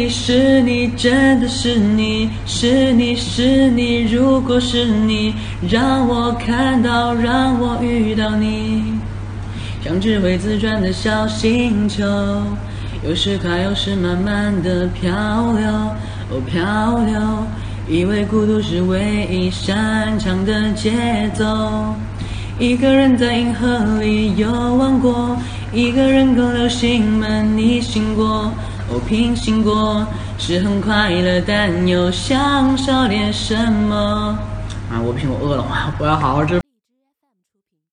你是你，真的是你，是你是你，如果是你，让我看到，让我遇到你，像只会自转的小星球，有时快，有时慢慢的漂流，哦漂流，以为孤独是唯一擅长的节奏。一个人在银河里游玩过，一个人跟流星们逆行过，哦平行过，是很快乐，但又想少点什么。啊，我不行，我饿了，我要好好吃